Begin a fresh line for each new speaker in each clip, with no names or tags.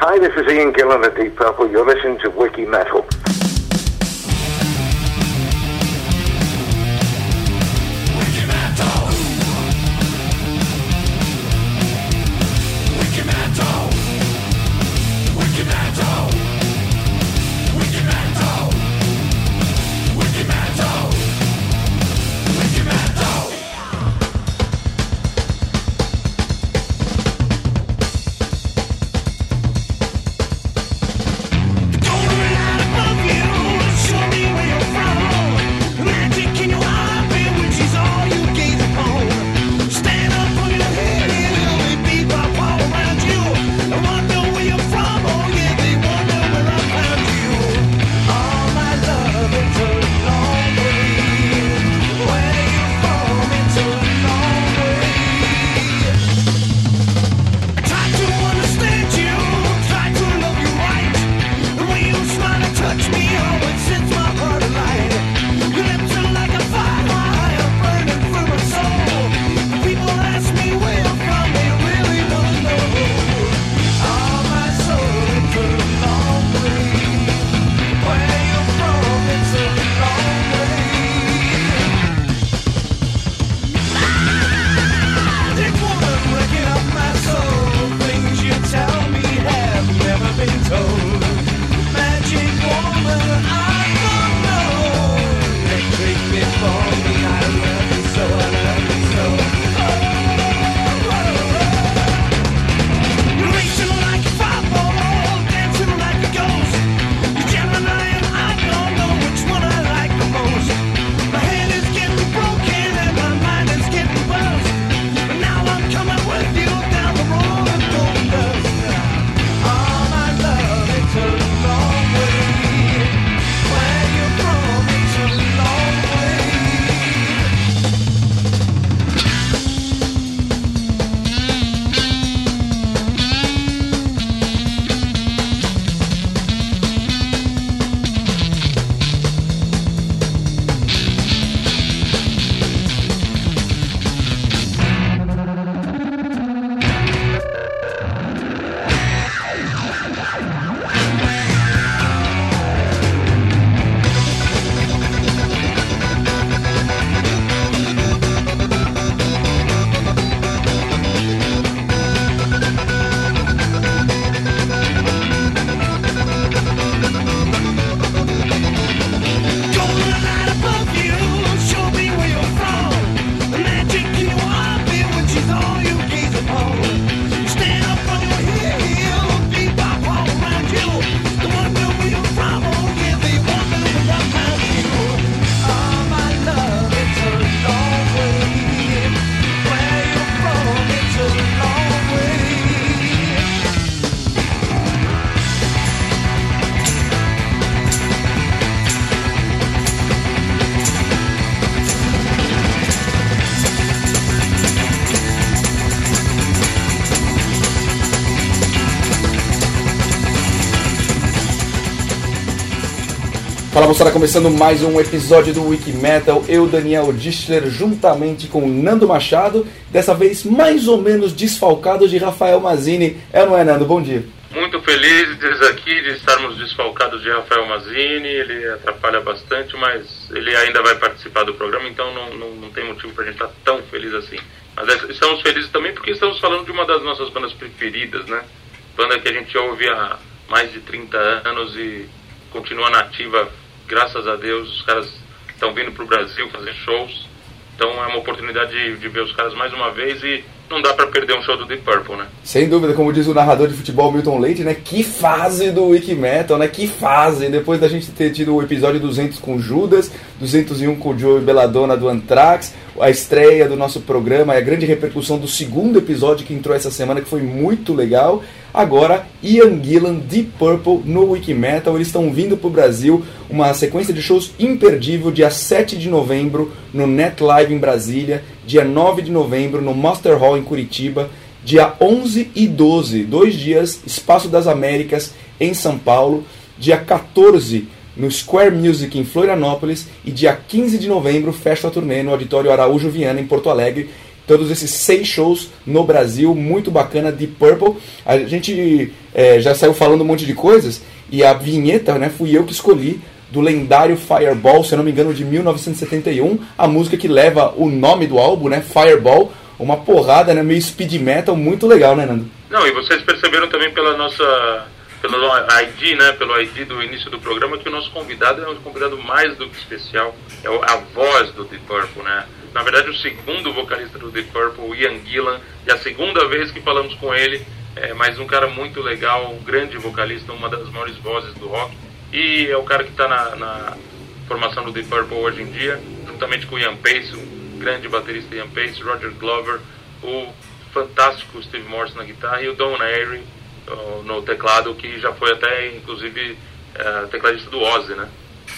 Hi, this is Ian Gillan at Deep Purple. You're listening to Wiki Metal.
Moçada, começando mais um episódio do Wiki Metal. Eu, Daniel Dischler, juntamente com Nando Machado, dessa vez mais ou menos desfalcado de Rafael Mazini. É não é, Nando? Bom dia.
Muito felizes aqui de estarmos desfalcados de Rafael Mazini. Ele atrapalha bastante, mas ele ainda vai participar do programa, então não, não, não tem motivo para a gente estar tão feliz assim. Mas é, estamos felizes também porque estamos falando de uma das nossas bandas preferidas, né? Banda que a gente ouve há mais de 30 anos e continua nativa graças a Deus, os caras estão vindo para o Brasil fazer shows. Então é uma oportunidade de, de, ver os caras mais uma vez e não dá para perder um show do Deep Purple, né?
Sem dúvida, como diz o narrador de futebol Milton Leite, né? Que fase do Wiki Metal, né? Que fase! Depois da gente ter tido o episódio 200 com Judas, 201 com o Joe Belladonna do Anthrax, a estreia do nosso programa e a grande repercussão do segundo episódio que entrou essa semana, que foi muito legal. Agora, Ian Gillan, Deep Purple no Wiki Metal, eles estão vindo para o Brasil, uma sequência de shows imperdível, dia 7 de novembro no Net Live em Brasília, dia 9 de novembro no Master Hall em Curitiba, dia 11 e 12, dois dias, Espaço das Américas em São Paulo, dia 14 no Square Music em Florianópolis e dia 15 de novembro fecha a turnê no Auditório Araújo Viana em Porto Alegre. todos esses seis shows no Brasil, muito bacana, de Purple. A gente é, já saiu falando um monte de coisas, e a vinheta, né, fui eu que escolhi, do lendário Fireball, se eu não me engano, de 1971, a música que leva o nome do álbum, né, Fireball, uma porrada, né, meio speed metal, muito legal, né, Nando?
Não, e vocês perceberam também pela nossa pelo ID, né, pelo ID do início do programa, que o nosso convidado é um convidado mais do que especial, é a voz do Deep Purple, né? Na verdade, o segundo vocalista do Deep Purple, Ian Gillan, e a segunda vez que falamos com ele, é mais um cara muito legal, um grande vocalista, uma das maiores vozes do rock, e é o cara que está na, na, formação do Deep Purple hoje em dia, juntamente com o Ian Pace, um grande baterista Ian Pace, Roger Glover, o fantástico Steve Morse na guitarra e o Don Airy no teclado, que já foi até, inclusive, é, tecladista do Ozzy, né?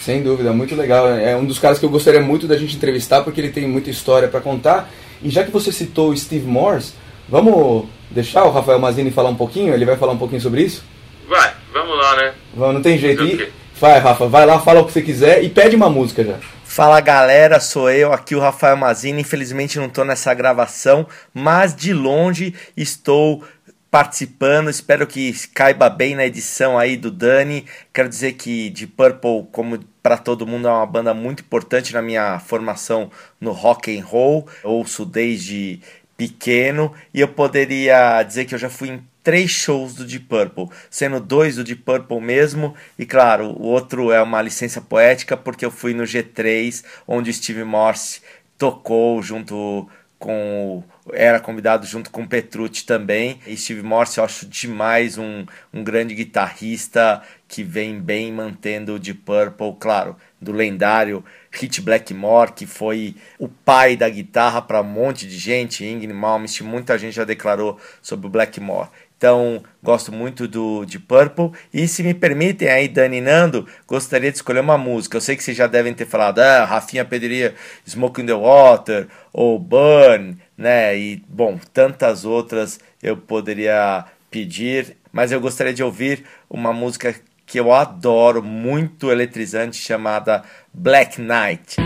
Sem dúvida, muito legal. É um dos caras que eu gostaria muito da gente entrevistar, porque ele tem muita história para contar. E já que você citou o Steve Morse, vamos deixar o Rafael Mazini falar um pouquinho? Ele vai falar um pouquinho sobre isso?
Vai, vamos lá, né?
Vamos, não tem jeito. E, vai, Rafa, vai lá, fala o que você quiser e pede uma música já.
Fala galera, sou eu aqui, o Rafael Mazini. Infelizmente não estou nessa gravação, mas de longe estou participando. Espero que caiba bem na edição aí do Dani. Quero dizer que de Purple, como para todo mundo, é uma banda muito importante na minha formação no rock and roll. ouço desde pequeno e eu poderia dizer que eu já fui em três shows do Deep Purple, sendo dois do Deep Purple mesmo, e claro, o outro é uma licença poética porque eu fui no G3, onde Steve Morse tocou junto com era convidado junto com Petrucci também. E Steve Morse eu acho demais um, um grande guitarrista que vem bem mantendo o Deep Purple, claro, do lendário Hit Blackmore, que foi o pai da guitarra para um monte de gente, Ingrid Malmsteen, muita gente já declarou sobre o Blackmore. Então, gosto muito do de Purple. E se me permitem aí, Dani e Nando, gostaria de escolher uma música. Eu sei que vocês já devem ter falado, ah, Rafinha pediria Smoke in the Water, ou Burn, né? E, bom, tantas outras eu poderia pedir. Mas eu gostaria de ouvir uma música que eu adoro, muito eletrizante, chamada Black Knight.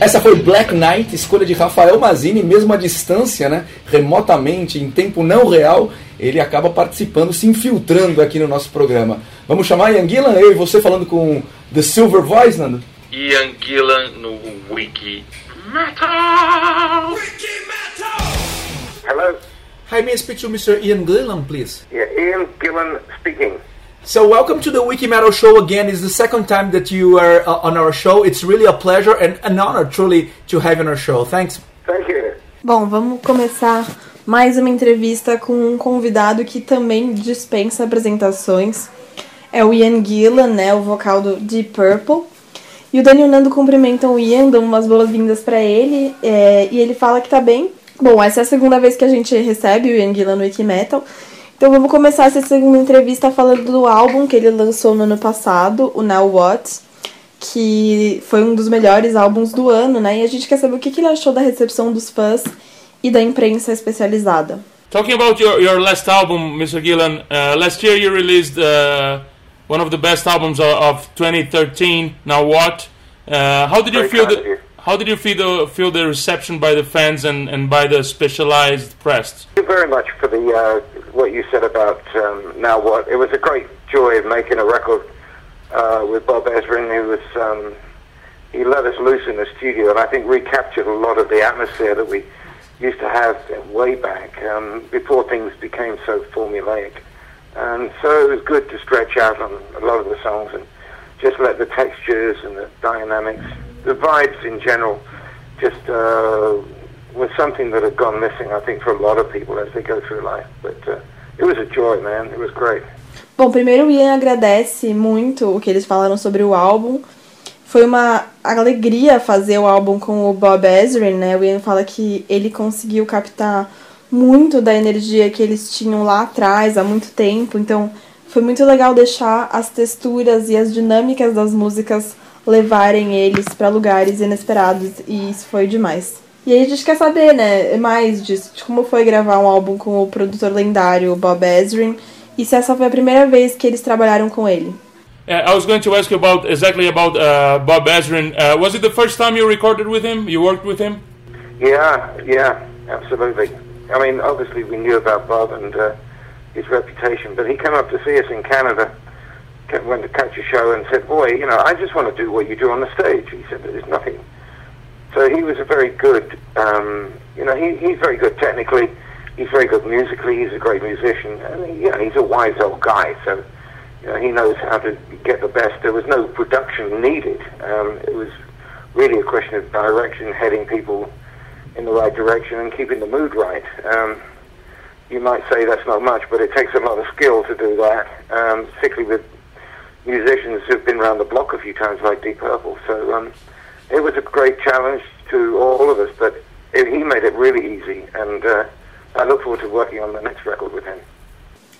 Essa foi Black Knight, escolha de Rafael Mazini, mesmo à distância, né? remotamente, em tempo não real, ele acaba participando, se infiltrando aqui no nosso programa. Vamos chamar Ian Gillan, eu e você falando com The Silver Voice, Nando?
Ian Gillan no Wiki Metal!
Wiki Metal!
Hello?
Hi, may I speak to Mr. Ian Gillan, please?
Yeah, Ian Gillan speaking.
So, welcome to the Wiki Metal Show again. It's the second time that you are uh, on our show. It's really a pleasure and an honor, truly, to have you on our show. Thanks.
Thank you.
Bom, vamos começar mais uma entrevista com um convidado que também dispensa apresentações. É o Ian Gillan, né, o vocal do Deep Purple. E o Daniel Nando cumprimentam o Ian, dão umas boas-vindas para ele, é, e ele fala que tá bem. Bom, essa é a segunda vez que a gente recebe o Ian Gillan no Wiki Metal. Então vamos começar essa segunda entrevista falando do álbum que ele lançou no ano passado, o Now What, que foi um dos melhores álbuns do ano, né? E a gente quer saber o que ele achou da recepção dos fãs e da imprensa especializada.
Talking about your, your last album, Mr. Gillan, uh, last year you released uh, one of the best albums of, of 2013, Now What? Uh, how did you
Very
feel the, how did you feel the, feel the reception by the fans and, and by the specialized press?
Thank you very much for the uh, what you said about um, now what. It was a great joy of making a record uh, with Bob Ezrin, who was um, he let us loose in the studio, and I think recaptured a lot of the atmosphere that we used to have way back um, before things became so formulaic. And so it was good to stretch out on a lot of the songs and just let the textures and the dynamics, the vibes in general, just uh, was something that had gone missing, I think, for a lot of people as they go through life. But uh, it was a joy, man. It was great.
Bom, primeiro o Ian agradece muito o que eles falaram sobre o álbum. Foi uma alegria fazer o álbum com o Bob Ezrin, né? O Ian fala que ele conseguiu captar muito da energia que eles tinham lá atrás, há muito tempo. Então, foi muito legal deixar as texturas e as dinâmicas das músicas levarem eles para lugares inesperados e isso foi demais. E aí a gente quer saber, né, mais disso, de como foi gravar um álbum com o produtor lendário Bob Ezrin e se essa foi a primeira vez que eles trabalharam com ele.
Uh, I was going to ask you about exactly about uh, Bob Ezrin. Uh, was it the first time you recorded with him? You worked with him?
Yeah, yeah, absolutely. I mean, obviously we knew about Bob and uh, his reputation, but he came up to see us in Canada, ca- went to catch a show and said, boy, you know, I just want to do what you do on the stage. He said, there's nothing. So he was a very good, um, you know, he, he's very good technically. He's very good musically. He's a great musician. And, you know, he's a wise old guy, so you know, he knows how to get the best. There was no production needed. Um, it was really a question of direction, heading people in the right direction and keeping the mood right. Um, you might say that's not much, but it takes a lot of skill to do that, um, particularly with musicians who've been around the block a few times, like Deep Purple. So um, it was a great challenge to all of us, but it, he made it really easy, and uh, I look forward to working on the next record with him.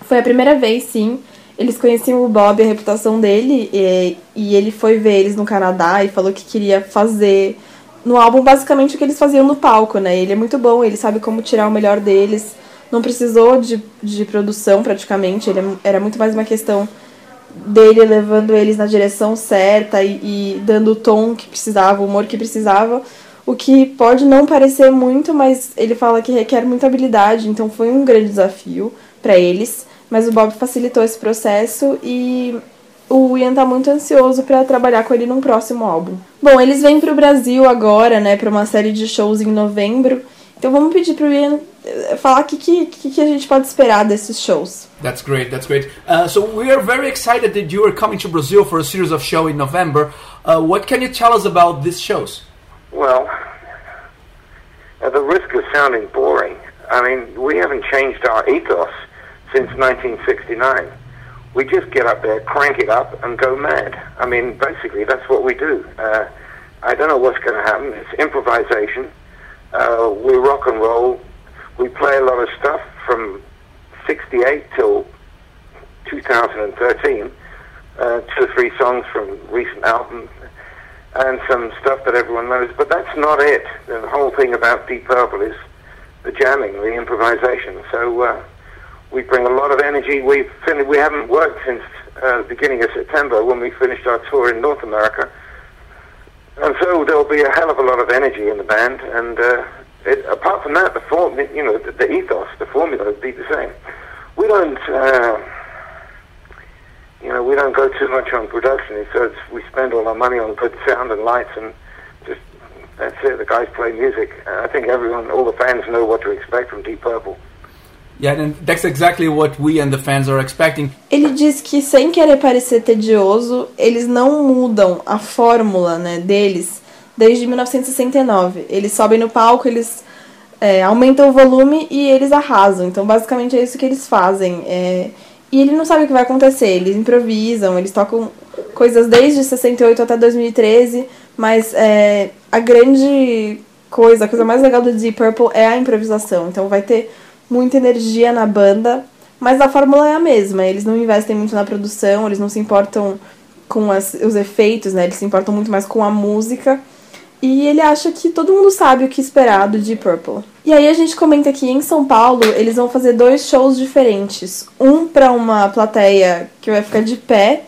Foi a primeira vez, sim. Eles conheciam o Bob, a reputação dele, e, e ele foi ver eles no Canadá e falou que queria fazer no álbum basicamente o que eles faziam no palco, né? Ele é muito bom, ele sabe como tirar o melhor deles. Não precisou de, de produção praticamente, ele é- era muito mais uma questão dele levando eles na direção certa e, e dando o tom que precisava, o humor que precisava. O que pode não parecer muito, mas ele fala que requer muita habilidade, então foi um grande desafio para eles. Mas o Bob facilitou esse processo e o Ian tá muito ansioso para trabalhar com ele num próximo álbum. Bom, eles vêm pro Brasil agora, né, para uma série de shows em novembro. Então vamos pedir pro Ian eh, falar o que, que, que a gente pode esperar desses shows.
That's great. That's great. Uh, so we are very excited that you are coming to Brazil for a series of shows in November. Uh, what can you tell us about these shows?
Well, at the risk of sounding boring, I mean, we haven't changed our ethos since 1969. We just get up there, crank it up, and go mad. I mean, basically, that's what we do. Uh, I don't know what's going to happen. It's improvisation. Uh, we rock and roll. We play a lot of stuff from 68 till 2013. Uh, two or three songs from recent albums and some stuff that everyone knows. But that's not it. The whole thing about Deep Purple is the jamming, the improvisation. So uh, we bring a lot of energy. We've fin- we haven't worked since uh, the beginning of September when we finished our tour in North America. And so there'll be a hell of a lot of energy in the band. And uh, it, apart from that, the form, you know, the, the ethos, the formula will be the same. We don't, uh, you know, we don't go too much on production. So we spend all our money on good sound and lights, and just that's it. The guys play music. I think everyone, all the fans, know what to expect from Deep Purple.
Yeah, and that's exactly what we and the fans are expecting.
Ele diz que sem querer parecer tedioso, eles não mudam a fórmula né, deles desde 1969. Eles sobem no palco, eles é, aumentam o volume e eles arrasam. Então, basicamente é isso que eles fazem. É, e ele não sabe o que vai acontecer. Eles improvisam, eles tocam coisas desde 68 até 2013, mas é, a grande coisa, a coisa mais legal do Deep Purple é a improvisação. Então, vai ter muita energia na banda, mas a fórmula é a mesma. Eles não investem muito na produção, eles não se importam com as, os efeitos, né? Eles se importam muito mais com a música. E ele acha que todo mundo sabe o que esperar do Deep Purple. E aí a gente comenta que em São Paulo eles vão fazer dois shows diferentes. Um para uma plateia que vai ficar de pé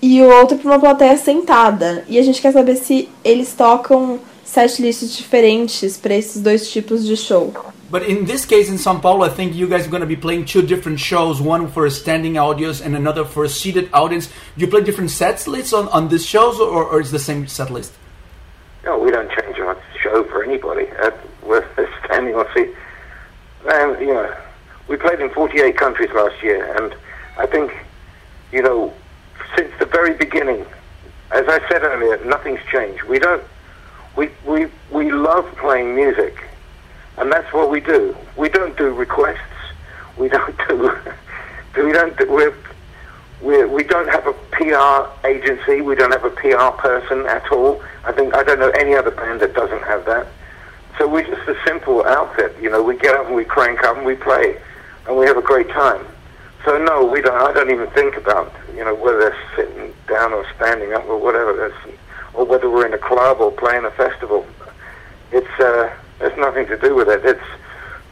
e o outro para uma plateia sentada. E a gente quer saber se eles tocam setlists diferentes para esses dois tipos de show.
But in this case, in São Paulo, I think you guys are going to be playing two different shows, one for a standing audience and another for a seated audience. Do you play different set lists on, on these shows, or, or is the same set list?
No, we don't change our show for anybody. Uh, we're standing on seat. And, you know, we played in 48 countries last year, and I think, you know, since the very beginning, as I said earlier, nothing's changed. We don't, we, we, we love playing music, and that's what we do. We don't do requests. We don't do, we don't do, we're, we're, we don't have a PR agency. We don't have a PR person at all. I think I don't know any other band that doesn't have that. So we're just a simple outfit. You know, we get up and we crank up and we play, and we have a great time. So no, we don't. I don't even think about you know whether they're sitting down or standing up or whatever. Or whether we're in a club or playing a festival. It's uh, there's nothing to do with it. It's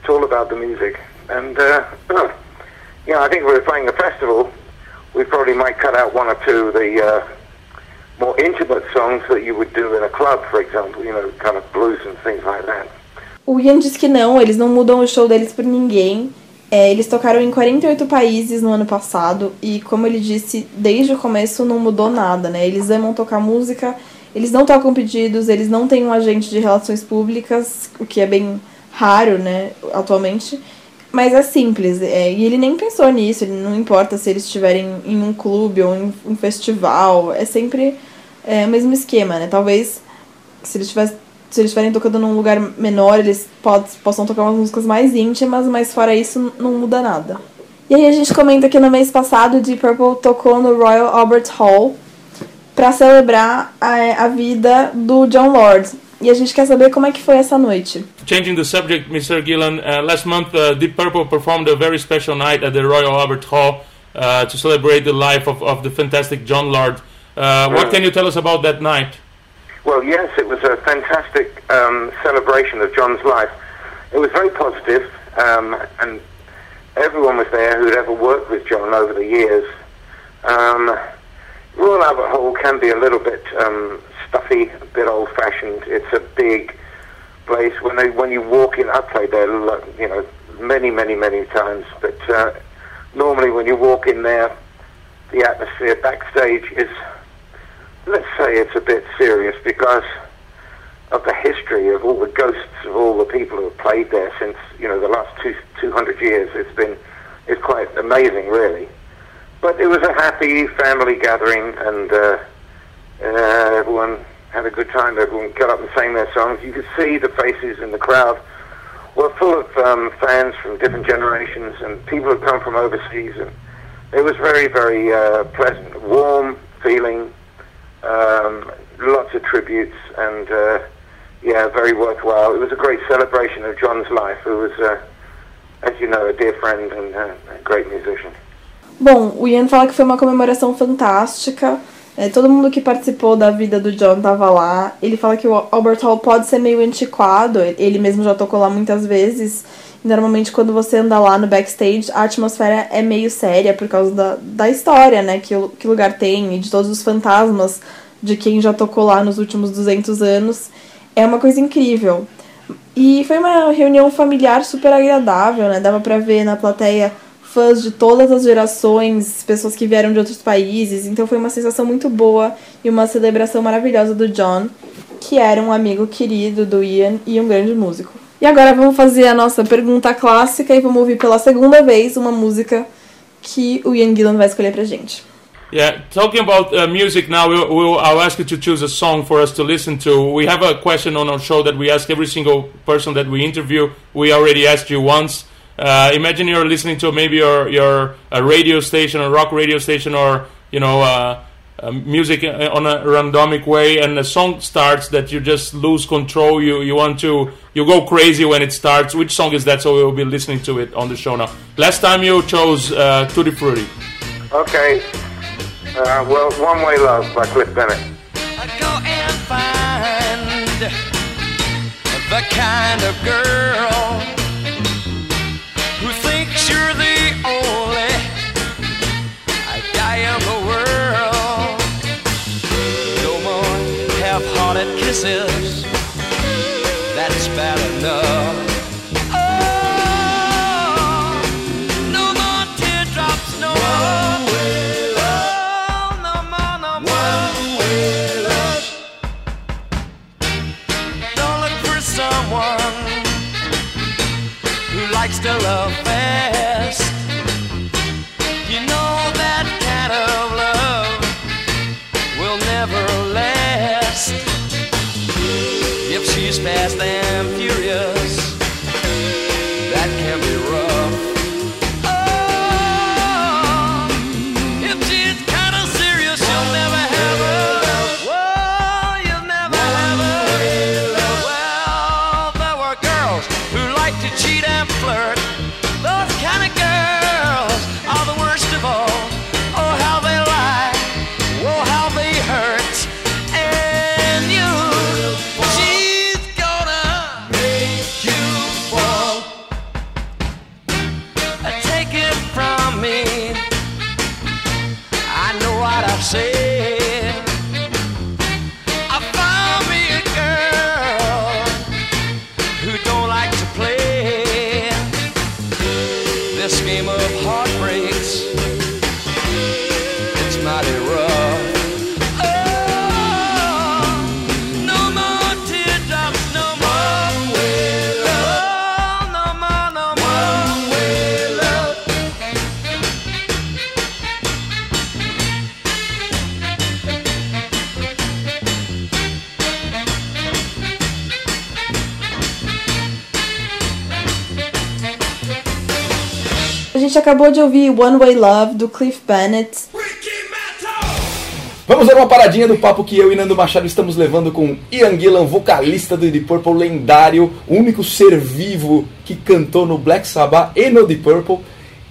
it's all about the music. And uh, you know, I think if we're playing a festival, we probably might cut out one or two of the uh, more intimate songs that you would do in a club, for example. You know, kind of blues and things like that.
O Ian que não, eles não mudam o show deles por ninguém. É, eles tocaram em 48 países no ano passado e, como ele disse, desde o começo não mudou nada, né? Eles amam tocar música, eles não tocam pedidos, eles não têm um agente de relações públicas, o que é bem raro, né, atualmente. Mas é simples, é, e ele nem pensou nisso, ele não importa se eles estiverem em um clube ou em um festival, é sempre é, o mesmo esquema, né? Talvez se eles tivessem se eles estiverem tocando num lugar menor, eles possam tocar umas músicas mais íntimas, mas fora isso não muda nada. E aí a gente comenta que no mês passado Deep Purple tocou no Royal Albert Hall para celebrar a, a vida do John Lord. E a gente quer saber como é que foi essa noite.
Changing the subject, Mr. Gillan, uh, last month uh, Deep Purple performed a very special night at the Royal Albert Hall uh, to celebrate the life of, of the fantastic John Lord. Uh, what can you tell us about that night?
Well, yes, it was a fantastic um, celebration of John's life. It was very positive, um, and everyone was there who'd ever worked with John over the years. Um, Royal Albert Hall can be a little bit um, stuffy, a bit old-fashioned. It's a big place. When they, when you walk in, I've played there, you know, many, many, many times. But uh, normally, when you walk in there, the atmosphere backstage is let's say it's a bit serious because of the history of all the ghosts of all the people who have played there since you know the last two, 200 years. It's been it's quite amazing, really. But it was a happy family gathering, and uh, uh, everyone had a good time. Everyone got up and sang their songs. You could see the faces in the crowd were full of um, fans from different generations and people who come from overseas. And it was very, very uh, pleasant, warm feeling, um, lots of tributes, and uh, yeah, very worthwhile. It was a great celebration of John's life, who was, uh, as you know, a dear friend and uh, a great musician.
Bom, o Ian fala que foi uma comemoração fantástica. É, todo mundo que participou da vida do John tava lá. Ele fala que o Albert Hall pode ser meio antiquado, ele mesmo já tocou lá muitas vezes. Normalmente, quando você anda lá no backstage, a atmosfera é meio séria por causa da, da história, né, que o, que lugar tem e de todos os fantasmas de quem já tocou lá nos últimos 200 anos. É uma coisa incrível. E foi uma reunião familiar super agradável, né? Dava pra ver na plateia fãs de todas as gerações, pessoas que vieram de outros países. Então foi uma sensação muito boa e uma celebração maravilhosa do John, que era um amigo querido do Ian e um grande músico. E agora vamos fazer a nossa pergunta clássica e vamos ouvir pela segunda vez uma música que o Ian Gillan vai escolher pra gente.
Yeah, talking about uh, music now, we'll, we'll, I'll ask you to choose a song for us to listen to. We have a question on our show that we ask every single person that we interview. We already asked you once. Uh, imagine you're listening to maybe your your a radio station, a rock radio station, or you know uh, uh, music on a randomic way, and a song starts that you just lose control. You you want to you go crazy when it starts. Which song is that? So we'll be listening to it on the show now. Last time you chose uh, Tutti Frutti.
Okay. Uh, well, One Way Love by Cliff Bennett.
Go and find the kind of girl love
gente acabou de ouvir One Way Love do Cliff Bennett.
Vamos dar uma paradinha do papo que eu e Nando Machado estamos levando com Ian Gillan, vocalista do Deep Purple lendário, o único ser vivo que cantou no Black Sabbath e no Deep Purple.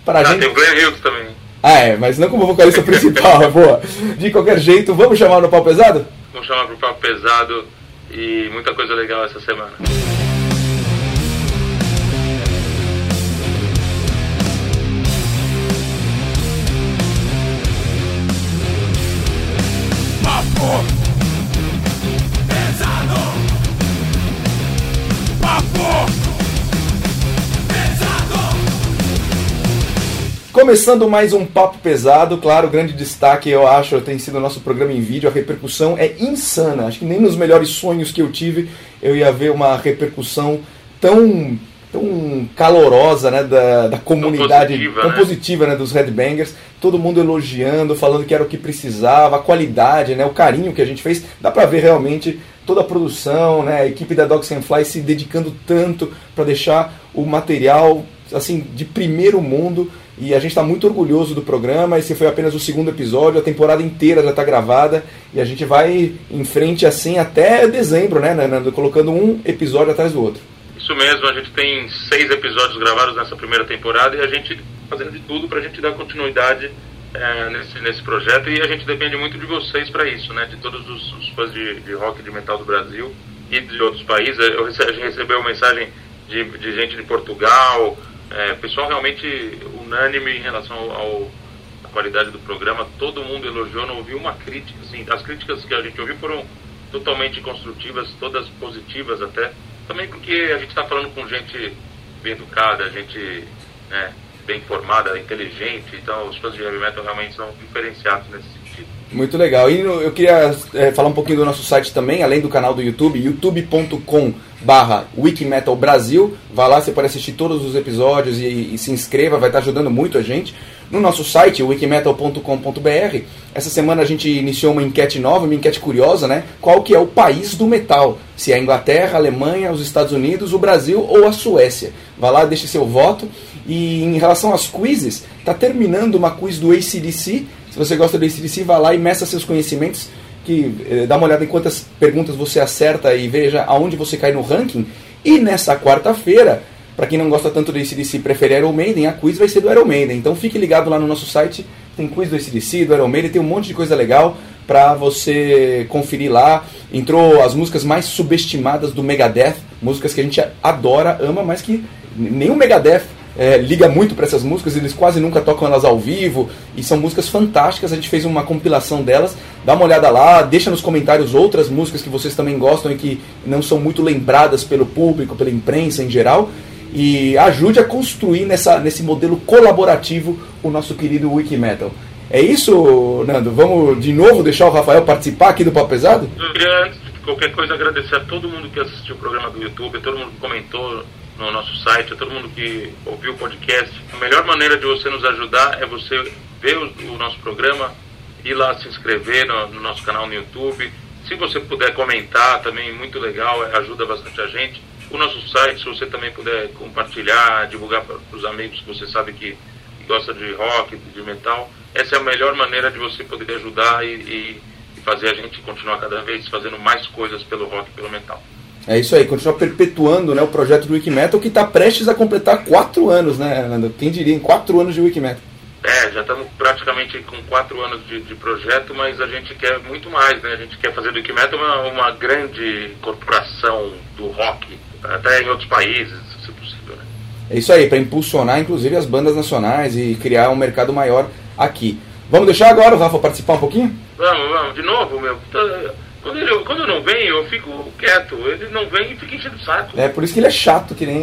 Para
Ah,
gente...
tem o Glenn Hughes também.
Ah, é, mas não como vocalista principal, boa. De qualquer jeito, vamos chamar no pau pesado?
Vamos chamar pro papo pesado e muita coisa legal essa semana.
Começando mais um papo pesado, claro, grande destaque eu acho tem sido o nosso programa em vídeo, a repercussão é insana. Acho que nem nos melhores sonhos que eu tive eu ia ver uma repercussão tão tão calorosa, né, da, da comunidade,
positiva,
tão
né?
positiva, né, dos headbangers, todo mundo elogiando, falando que era o que precisava, a qualidade, né, o carinho que a gente fez, dá pra ver realmente toda a produção, né, a equipe da Dogs and Fly se dedicando tanto para deixar o material assim de primeiro mundo e a gente está muito orgulhoso do programa. Esse foi apenas o segundo episódio, a temporada inteira já está gravada e a gente vai em frente assim até dezembro, né, Nando? Colocando um episódio atrás do outro.
Isso mesmo, a gente tem seis episódios gravados nessa primeira temporada e a gente fazendo de tudo para a gente dar continuidade é, nesse, nesse projeto e a gente depende muito de vocês para isso, né? De todos os, os fãs de, de rock e de metal do Brasil e de outros países. Eu rece, a gente recebeu mensagem de, de gente de Portugal, é, pessoal realmente unânime em relação ao, ao à qualidade do programa. Todo mundo elogiou, não ouviu uma crítica. Assim, as críticas que a gente ouviu foram totalmente construtivas, todas positivas até. Também porque a gente está falando com gente bem educada, gente né, bem informada, inteligente. Então, os fãs de heavy metal realmente são diferenciados nesse.
Muito legal. E eu queria é, falar um pouquinho do nosso site também, além do canal do YouTube, youtube.com barra Wikimetal Brasil. Vá lá, você pode assistir todos os episódios e, e se inscreva, vai estar ajudando muito a gente. No nosso site, wikimetal.com.br, essa semana a gente iniciou uma enquete nova, uma enquete curiosa, né? Qual que é o país do metal? Se é a Inglaterra, a Alemanha, os Estados Unidos, o Brasil ou a Suécia? Vá lá, deixe seu voto. E em relação às quizzes, está terminando uma quiz do ACDC. Se você gosta do ACDC, vá lá e meça seus conhecimentos, que eh, dá uma olhada em quantas perguntas você acerta e veja aonde você cai no ranking. E nessa quarta-feira, para quem não gosta tanto do ACDC e prefere Iron Maiden, a quiz vai ser do Iron Maiden. Então fique ligado lá no nosso site, tem quiz do ACDC, do Iron Maiden, tem um monte de coisa legal para você conferir lá. Entrou as músicas mais subestimadas do Megadeth, músicas que a gente adora, ama, mas que nem o Megadeth é, liga muito para essas músicas, eles quase nunca tocam elas ao vivo e são músicas fantásticas. A gente fez uma compilação delas, dá uma olhada lá, deixa nos comentários outras músicas que vocês também gostam e que não são muito lembradas pelo público, pela imprensa em geral. E ajude a construir nessa, nesse modelo colaborativo o nosso querido Wikimetal. É isso, Nando? Vamos de novo deixar o Rafael participar aqui do Papo Pesado?
Eu queria, antes de qualquer coisa, agradecer a todo mundo que assistiu o programa do YouTube, todo mundo que comentou no nosso site, a todo mundo que ouviu o podcast. A melhor maneira de você nos ajudar é você ver o, o nosso programa, ir lá se inscrever no, no nosso canal no YouTube. Se você puder comentar também, muito legal, é, ajuda bastante a gente. O nosso site, se você também puder compartilhar, divulgar para os amigos que você sabe que, que gosta de rock, de metal, essa é a melhor maneira de você poder ajudar e, e, e fazer a gente continuar cada vez fazendo mais coisas pelo rock pelo metal.
É isso aí, continuar perpetuando né, o projeto do Wikimetal que está prestes a completar quatro anos, né, Nando? Quem diria, em quatro anos de Wikimetal.
É, já estamos praticamente com quatro anos de, de projeto, mas a gente quer muito mais, né? A gente quer fazer do Wikimetal uma, uma grande corporação do rock, até em outros países, se possível, né?
É isso aí, para impulsionar inclusive as bandas nacionais e criar um mercado maior aqui. Vamos deixar agora o Rafa participar um pouquinho?
Vamos, vamos, de novo, meu. Quando, ele, quando não vem, eu fico quieto. Ele não vem e fica enchendo o saco.
É por isso que ele é chato, que nem,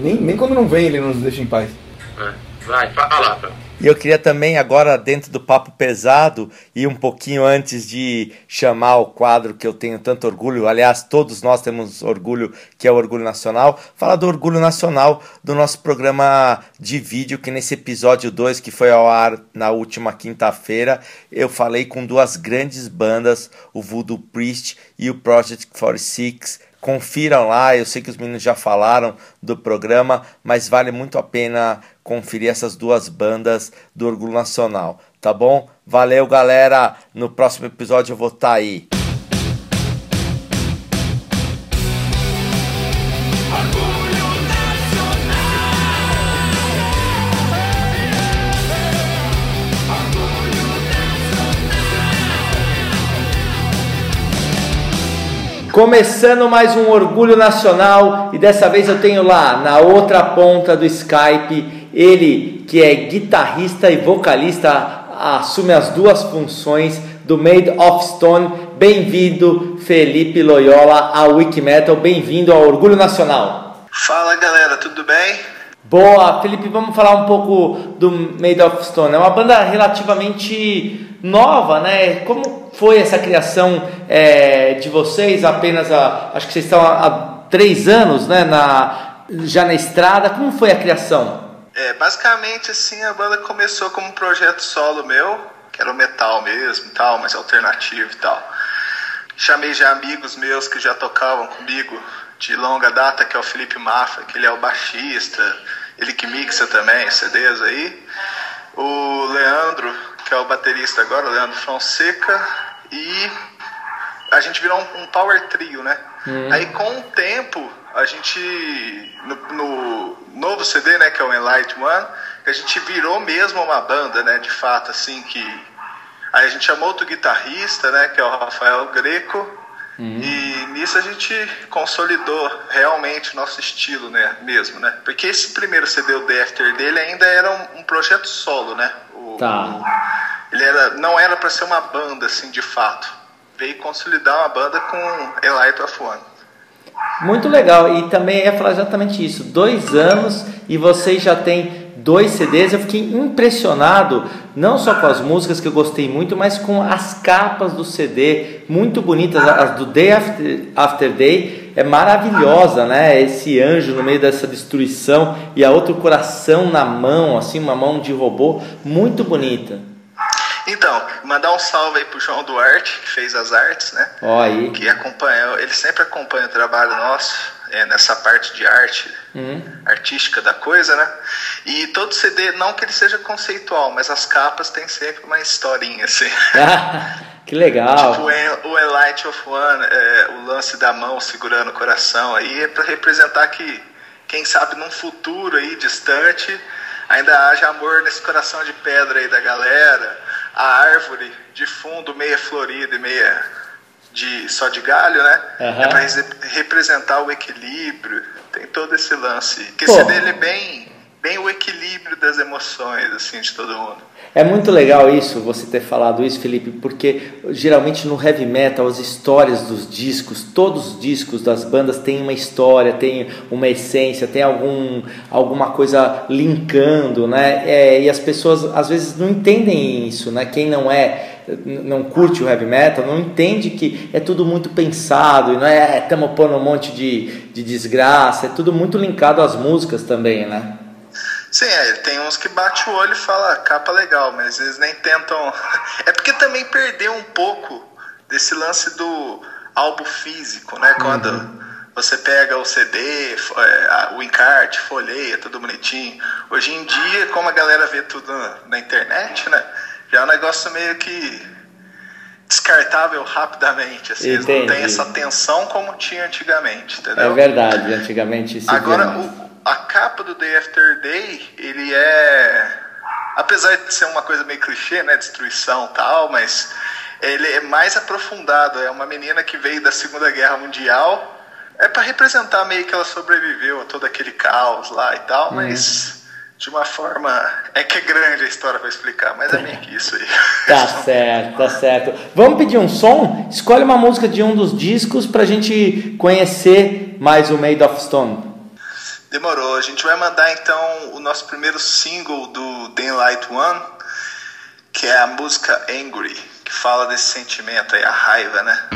nem, nem quando não vem ele nos deixa em paz.
É. Vai, fala, Rafa.
E eu queria também, agora dentro do Papo Pesado, e um pouquinho antes de chamar o quadro que eu tenho tanto orgulho, aliás, todos nós temos orgulho, que é o Orgulho Nacional, falar do Orgulho Nacional do nosso programa de vídeo, que nesse episódio 2, que foi ao ar na última quinta-feira, eu falei com duas grandes bandas, o Voodoo Priest e o Project 46, Confiram lá, eu sei que os meninos já falaram do programa, mas vale muito a pena conferir essas duas bandas do Orgulho Nacional, tá bom? Valeu, galera! No próximo episódio eu vou estar aí. Começando mais um Orgulho Nacional e dessa vez eu tenho lá na outra ponta do Skype ele que é guitarrista e vocalista, assume as duas funções do Made of Stone. Bem-vindo, Felipe Loyola, ao Wikimetal. Bem-vindo ao Orgulho Nacional.
Fala galera, tudo bem?
Boa, Felipe, vamos falar um pouco do Made of Stone. É uma banda relativamente nova, né? Como foi essa criação é, de vocês? Apenas, a, acho que vocês estão há, há três anos, né? Na, já na estrada. Como foi a criação?
É, basicamente assim, a banda começou como um projeto solo meu, que era o metal mesmo tal, mais alternativo e tal. chamei já amigos meus que já tocavam comigo de longa data, que é o Felipe Mafra, que ele é o baixista, ele que mixa também CDs aí. O Leandro, que é o baterista agora, o Leandro Fonseca, e a gente virou um, um power trio, né? Aí com o tempo, a gente, no, no novo CD, né, que é o Enlight One, a gente virou mesmo uma banda, né, de fato, assim, que... Aí a gente chamou outro guitarrista, né, que é o Rafael Greco, e nisso a gente consolidou realmente o nosso estilo, né, mesmo, né? Porque esse primeiro CD, o The After dele, ainda era um, um projeto solo, né? O-
Tá.
ele era, não era para ser uma banda, assim, de fato. Veio consolidar uma banda com Elite of One.
Muito legal. E também falar exatamente isso. Dois anos e vocês já têm dois CDs. Eu fiquei impressionado, não só com as músicas que eu gostei muito, mas com as capas do CD, muito bonitas. As do Day After, After Day é maravilhosa, né? Esse anjo no meio dessa destruição e a outro coração na mão, assim, uma mão de robô, muito bonita.
Então, mandar um salve aí pro João Duarte, que fez as artes, né?
Ó aí.
Que acompanha, ele sempre acompanha o trabalho nosso é, nessa parte de arte, artística da coisa, né? E todo CD, não que ele seja conceitual, mas as capas têm sempre uma historinha, assim.
que legal.
Tipo, o En- o Enlight of One, é, o lance da mão segurando o coração aí, é para representar que, quem sabe, num futuro aí distante, ainda haja amor nesse coração de pedra aí da galera. A árvore de fundo, meia florida e meia de, só de galho, né?
Aham.
É para representar o equilíbrio. Tem todo esse lance. Que esse dele é bem, bem o equilíbrio das emoções, assim, de todo mundo.
É muito legal isso, você ter falado isso, Felipe, porque geralmente no heavy metal as histórias dos discos, todos os discos das bandas têm uma história, tem uma essência, tem algum, alguma coisa linkando, né? É, e as pessoas às vezes não entendem isso, né? Quem não é, não curte o heavy metal, não entende que é tudo muito pensado, e não é estamos pondo um monte de, de desgraça, é tudo muito linkado às músicas também, né?
Sim, é, tem uns que bate o olho e fala "Ah, capa legal, mas eles nem tentam. É porque também perdeu um pouco desse lance do álbum físico, né? Quando você pega o CD, é, o encarte, folheia, tudo bonitinho. Hoje em dia, como a galera vê tudo na, na internet, né? Já é um negócio meio que descartável rapidamente. Assim, eles não têm essa atenção como tinha antigamente,
É
entendeu?
verdade, antigamente via
Agora, o- a capa do Day After Day, ele é. Apesar de ser uma coisa meio clichê, né? Destruição e tal, mas ele é mais aprofundado. É uma menina que veio da Segunda Guerra Mundial. É para representar meio que ela sobreviveu a todo aquele caos lá e tal, mas de uma forma. É que é grande a história pra explicar, mas é meio que isso aí.
Tá certo, tá certo. Vamos pedir um som? Escolhe uma música de um dos discos pra gente conhecer mais o Made of Stone.
Demorou. A gente vai mandar então o nosso primeiro single do Daylight One, que é a música Angry, que fala desse sentimento aí, a raiva, né?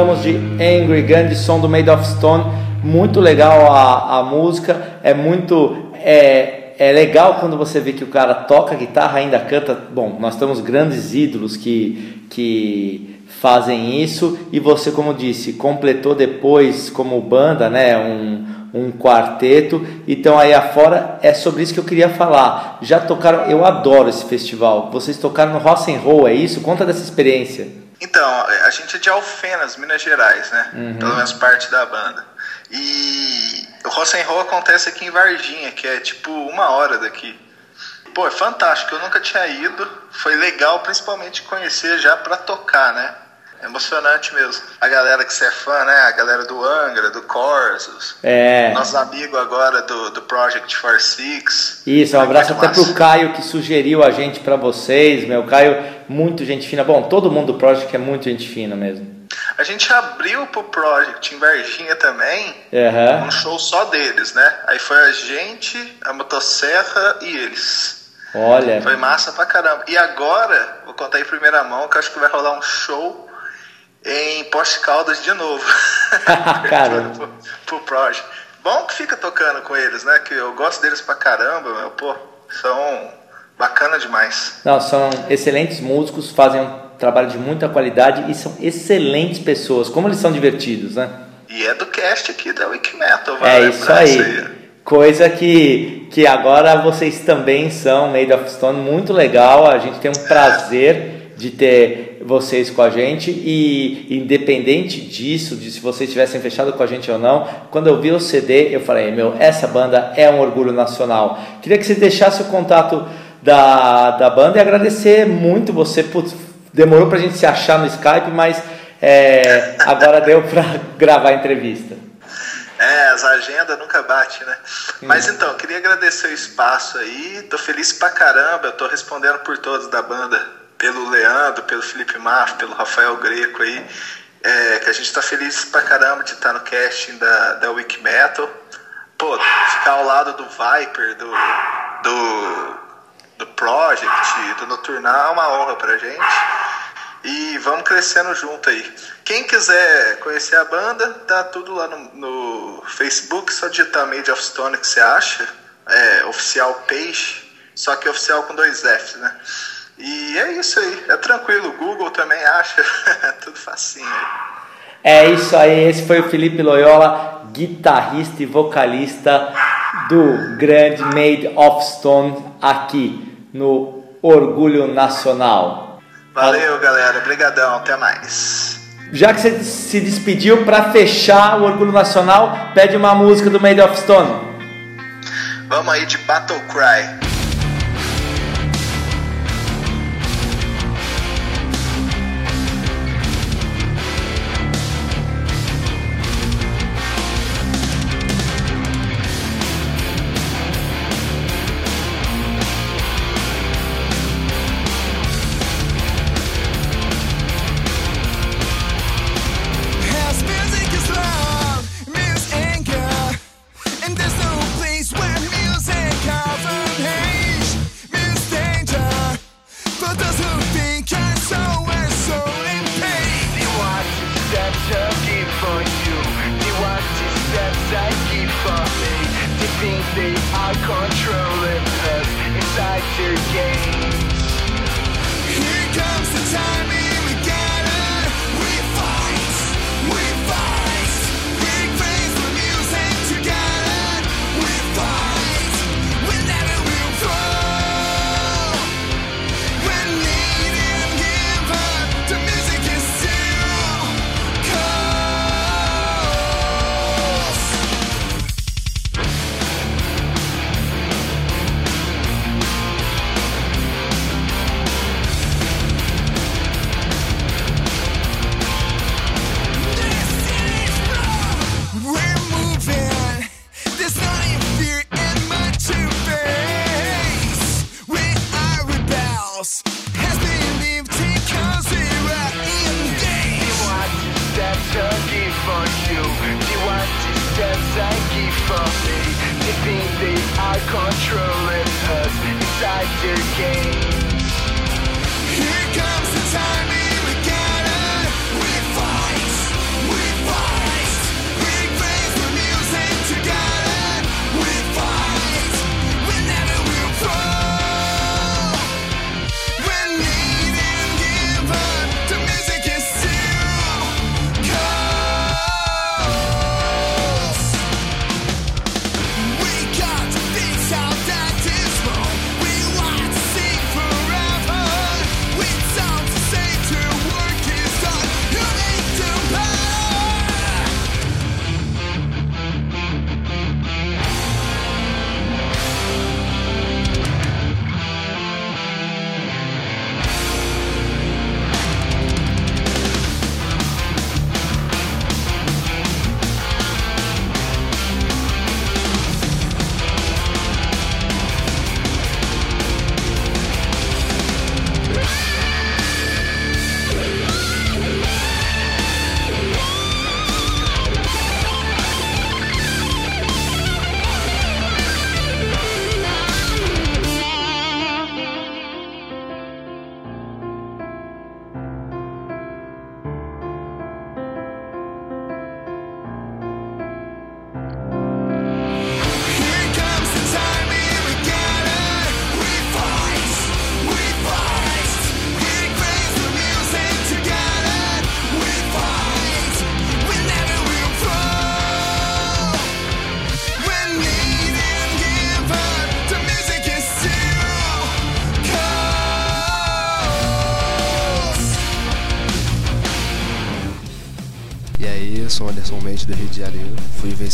Voltamos de Angry som do Made of Stone. Muito legal a, a música, é muito. É, é legal quando você vê que o cara toca guitarra, ainda canta. Bom, nós temos grandes ídolos que, que fazem isso e você, como disse, completou depois como banda, né? Um, um quarteto. Então aí afora é sobre isso que eu queria falar. Já tocaram, eu adoro esse festival. Vocês tocaram no Rock and Roll, é isso? Conta dessa experiência.
Então, a gente é de Alfenas, Minas Gerais, né? Pelo menos parte da banda. E o Rock and Roll acontece aqui em Varginha, que é tipo uma hora daqui. Pô, é fantástico, eu nunca tinha ido. Foi legal, principalmente conhecer já pra tocar, né? É emocionante mesmo. A galera que você é fã, né? A galera do Angra, do Corsos.
É.
Nossos amigos agora do, do Project 46.
Isso, um
Foi
abraço até pro. Caio que sugeriu a gente pra vocês, meu. Caio, muito gente fina. Bom, todo mundo do Project é muito gente fina mesmo.
A gente abriu pro Project em Varginha também.
Aham.
Um show só deles, né? Aí foi a gente, a Motosserra e eles.
Olha.
Foi massa pra caramba. E agora, vou contar em primeira mão que eu acho que vai rolar um show em Poste Caldas de novo.
Caramba.
pro, pro. Bom que fica tocando com eles, né? Que eu gosto deles pra caramba, meu. Pô, são bacana demais.
Não, são excelentes músicos, fazem um trabalho de muita qualidade e são excelentes pessoas. Como eles são divertidos, né?
E é do cast aqui da Wikimetal,
É
vale
isso
lembrar
aí. Coisa que, que agora vocês também são, Made of Stone, muito legal. A gente tem um prazer de ter vocês com a gente e independente disso, de se vocês tivessem fechado com a gente ou não, quando eu vi o CD, eu falei, meu, essa banda é um orgulho nacional. Queria que você deixasse o contato da, da banda e agradecer muito você, putz, demorou pra gente se achar no Skype, mas é, agora deu pra gravar a entrevista.
É, as agendas nunca batem, né? Mas então, queria agradecer o espaço aí. Tô feliz pra caramba. Eu tô respondendo por todos da banda. Pelo Leandro, pelo Felipe Maff, pelo Rafael Greco aí. É, que a gente tá feliz pra caramba de estar no casting da, da Wiki Metal. Pô, ficar ao lado do Viper, do, do, do Project, do Noturnal é uma honra pra gente. E vamos crescendo junto aí. Quem quiser conhecer a banda, tá tudo lá no, no Facebook, só digitar Made of Stone que você acha. É oficial page, só que oficial com dois Fs, né? E é isso aí, é tranquilo, o Google também acha, tudo facinho.
É isso aí, esse foi o Felipe Loyola, guitarrista e vocalista do grande Made of Stone aqui no Orgulho Nacional.
Valeu, galera, brigadão, até mais.
Já que você se despediu, para fechar o Orgulho Nacional, pede uma música do Made of Stone.
Vamos aí de Battle Cry.
Me. They think they are controlling us inside their games.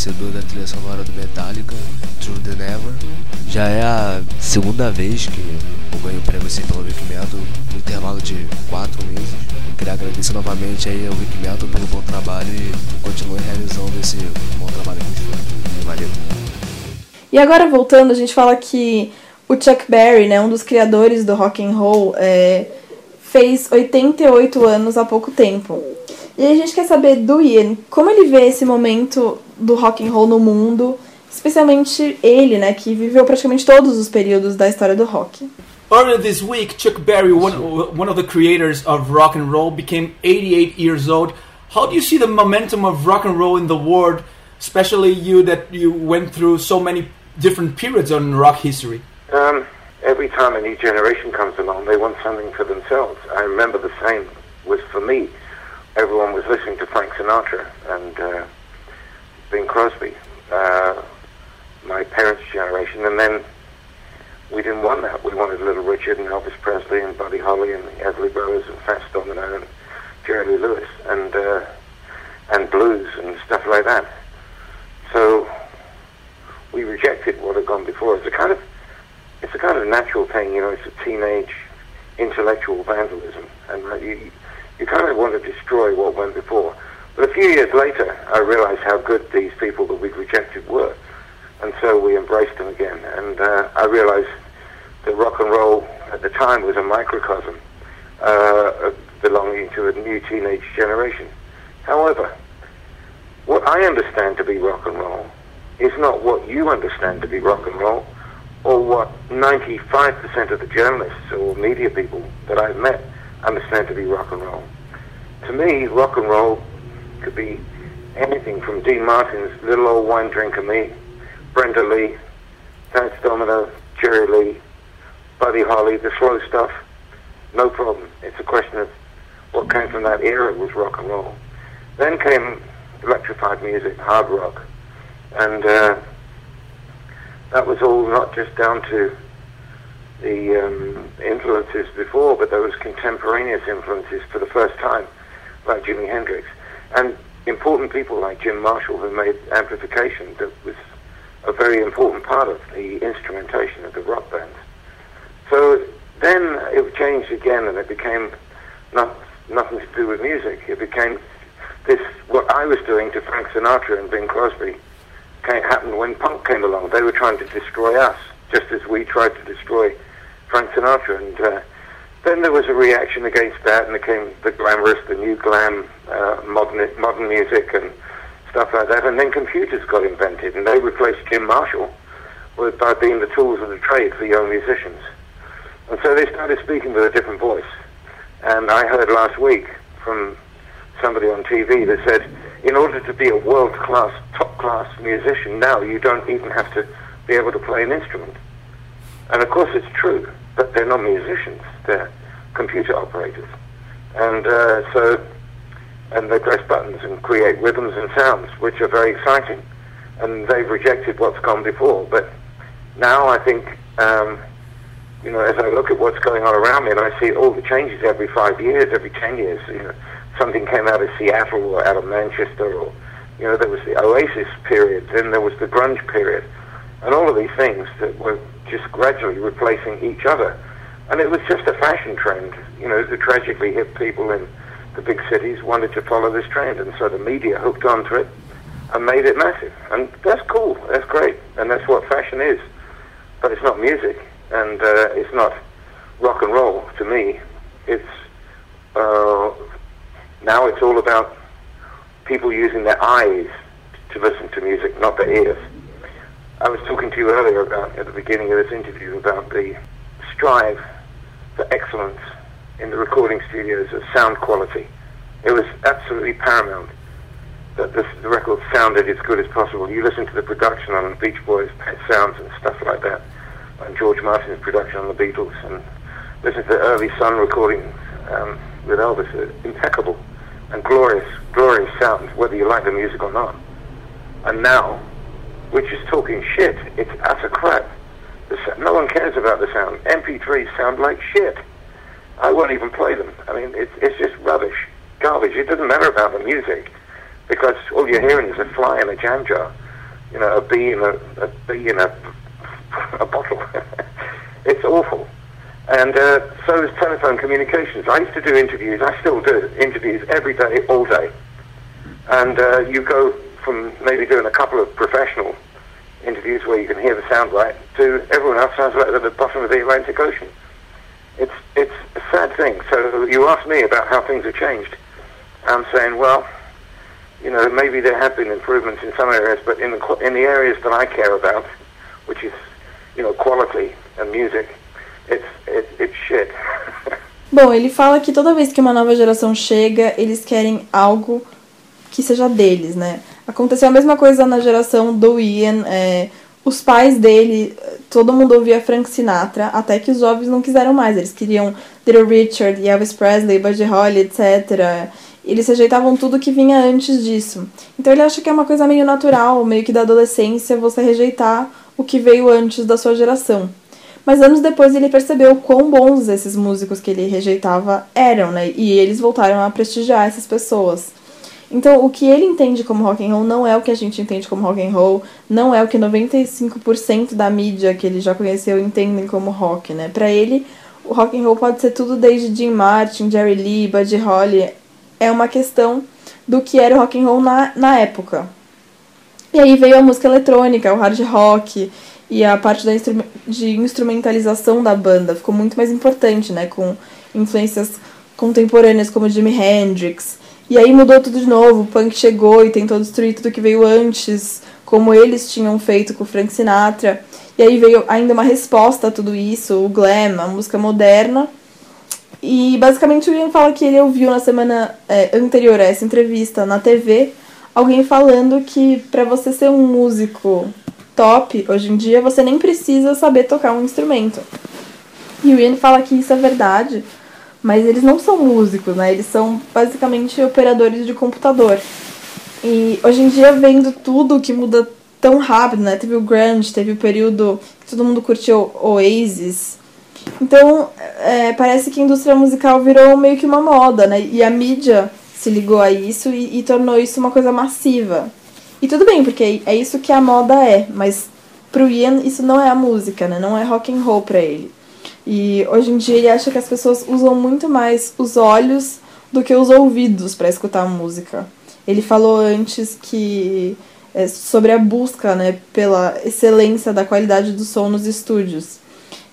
Vencedor da trilha sonora do Metallica, True the Never. Já é a segunda vez que eu ganho o prêmio assim pelo Wikimetal no intervalo de quatro meses. Queria agradecer novamente aí ao Wikimetal pelo bom trabalho e continue realizando esse bom trabalho que faz. Valeu.
E agora voltando, a gente fala que o Chuck Berry, né, um dos criadores do rock and roll, é, fez 88 anos há pouco tempo. E a gente quer saber do Ian, como ele vê esse momento do rock and roll no mundo, especialmente ele, né, que viveu praticamente todos os períodos da história do rock.
Earlier this week, Chuck Berry, one, one of the creators of rock and roll, became 88 years old. How do you see the momentum of rock and roll in the world, especially you that you went through so many different periods in rock history?
Um, every time a new generation comes along, they want something for themselves. I remember the same was for me. Everyone was listening to Frank Sinatra and uh, Bing Crosby, uh, my parents' generation, and then we didn't want that. We wanted Little Richard and Elvis Presley and Buddy Holly and the Everly Brothers and Fats Domino and Jerry Lee Lewis and uh, and blues and stuff like that. So we rejected what had gone before. It's a kind of it's a kind of natural thing, you know. It's a teenage intellectual vandalism, and uh, you you kind of want to destroy what went before. But a few years later, I realized how good these people that we'd rejected were, and so we embraced them again. And uh, I realized that rock and roll at the time was a microcosm uh, belonging to a new teenage generation. However, what I understand to be rock and roll is not what you understand to be rock and roll, or what 95% of the journalists or media people that I've met understand to be rock and roll. To me, rock and roll could be anything from Dean Martin's Little Old Wine Drinker Me, Brenda Lee, Fats Domino, Jerry Lee, Buddy Holly, the slow stuff. No problem. It's a question of what came from that era was rock and roll. Then came electrified music, hard rock, and uh, that was all not just down to the um, influences before, but there was contemporaneous influences for the first time, like Jimi Hendrix, and important people like Jim Marshall who made amplification that was a very important part of the instrumentation of the rock bands. So then it changed again, and it became not nothing to do with music. It became this what I was doing to Frank Sinatra and Bing Crosby came, happened when punk came along. They were trying to destroy us, just as we tried to destroy Frank Sinatra. And uh, then there was a reaction against that, and it came the glamorous, the new glam, uh, modern modern music and stuff like that. And then computers got invented, and they replaced Jim Marshall with, by being the tools of the trade for young musicians. And so they started speaking with a different voice. And I heard last week from somebody on TV that said, in order to be a world class, top class musician now, you don't even have to be able to play an instrument. And of course, it's true, but they're not musicians, they're computer operators. And uh, so, and they press buttons and create rhythms and sounds, which are very exciting. And they've rejected what's gone before. But now I think, um, you know, as I look at what's going on around me and I see all the changes every five years, every ten years, you know, something came out of Seattle or out of Manchester or, you know, there was the Oasis period, then there was the grunge period, and all of these things that were just gradually replacing each other. And it was just a fashion trend, you know, the tragically hip people in the big cities wanted to follow this trend, and so the media hooked onto it and made it massive. And that's cool, that's great, and that's what fashion is. But it's not music, and uh, it's not rock and roll to me. It's uh, now it's all about people using their eyes to listen to music, not their ears. I was talking to you earlier about, at the beginning of this interview, about the strive for excellence in the recording studios of sound quality. It was absolutely paramount that this, the record sounded as good as possible. You listen to the production on the Beach Boys, Pet Sounds and stuff like that, and George Martin's production on the Beatles, and listen to the early Sun recordings um, with Elvis, uh, impeccable and glorious, glorious sound, whether you like the music or not. And now, we're just talking shit. It's utter crap. The, sa- no one cares about the sound. MP3s sound like shit. I won't even play them. I mean, it's, it's just rubbish, garbage. It doesn't matter about the music. because all you're hearing is a fly in a jam jar, you know, a bee in a, a bee in a, a bottle. it's awful. And uh, so is telephone communications. I used to do interviews, I still do interviews every day, all day. And uh, you go from maybe doing a couple of professional interviews where you can hear the sound right to everyone else sounds like they're at the bottom of the Atlantic Ocean. It's, it's a sad thing. So you asked me about how things have changed. I'm saying, well, you know, maybe there have been improvements in some areas, but in the, in the areas that I care about, which is, you know, quality and music, it's, it, it's shit.
Bom, ele fala que toda vez que uma nova geração chega, eles querem algo que seja deles, né? Aconteceu a mesma coisa na geração do Ian. é, os pais dele, todo mundo ouvia Frank Sinatra, até que os jovens não quiseram mais. Eles queriam Little Richard, Elvis Presley, Buddy Holly, etc. Eles rejeitavam tudo que vinha antes disso. Então ele acha que é uma coisa meio natural, meio que da adolescência, você rejeitar o que veio antes da sua geração. Mas anos depois ele percebeu quão bons esses músicos que ele rejeitava eram, né? E eles voltaram a prestigiar essas pessoas. Então, o que ele entende como rock and roll não é o que a gente entende como rock and roll, não é o que 95% da mídia que ele já conheceu entendem como rock, né? Para ele, o rock and roll pode ser tudo desde Jim Martin, Jerry Lee, Buddy Holly. É uma questão do que era o rock and roll na, na época. E aí veio a música eletrônica, o hard rock e a parte da instru de instrumentalização da banda ficou muito mais importante, né? Com influências contemporâneas como Jimi Hendrix. E aí mudou tudo de novo, o punk chegou e tentou destruir tudo que veio antes, como eles tinham feito com o Frank Sinatra. E aí veio ainda uma resposta a tudo isso, o glam, a música moderna. E basicamente o Ian fala que ele ouviu na semana é, anterior a essa entrevista na TV alguém falando que para você ser um músico top hoje em dia você nem precisa saber tocar um instrumento. E o Ian fala que isso é verdade, mas eles não são músicos, né? Eles são basicamente operadores de computador. E hoje em dia, vendo tudo que muda tão rápido, né? Teve o grunge, teve o período que todo mundo curtiu Oasis. Então, é, parece que a indústria musical virou meio que uma moda, né? E a mídia se ligou a isso e, e tornou isso uma coisa massiva. E tudo bem, porque é isso que a moda é, mas pro Ian isso não é a música, né? Não é rock and roll pra ele. E hoje em dia ele acha que as pessoas usam muito mais os olhos do que os ouvidos para escutar música. Ele falou antes que é, sobre a busca, né, pela excelência da qualidade do som nos estúdios.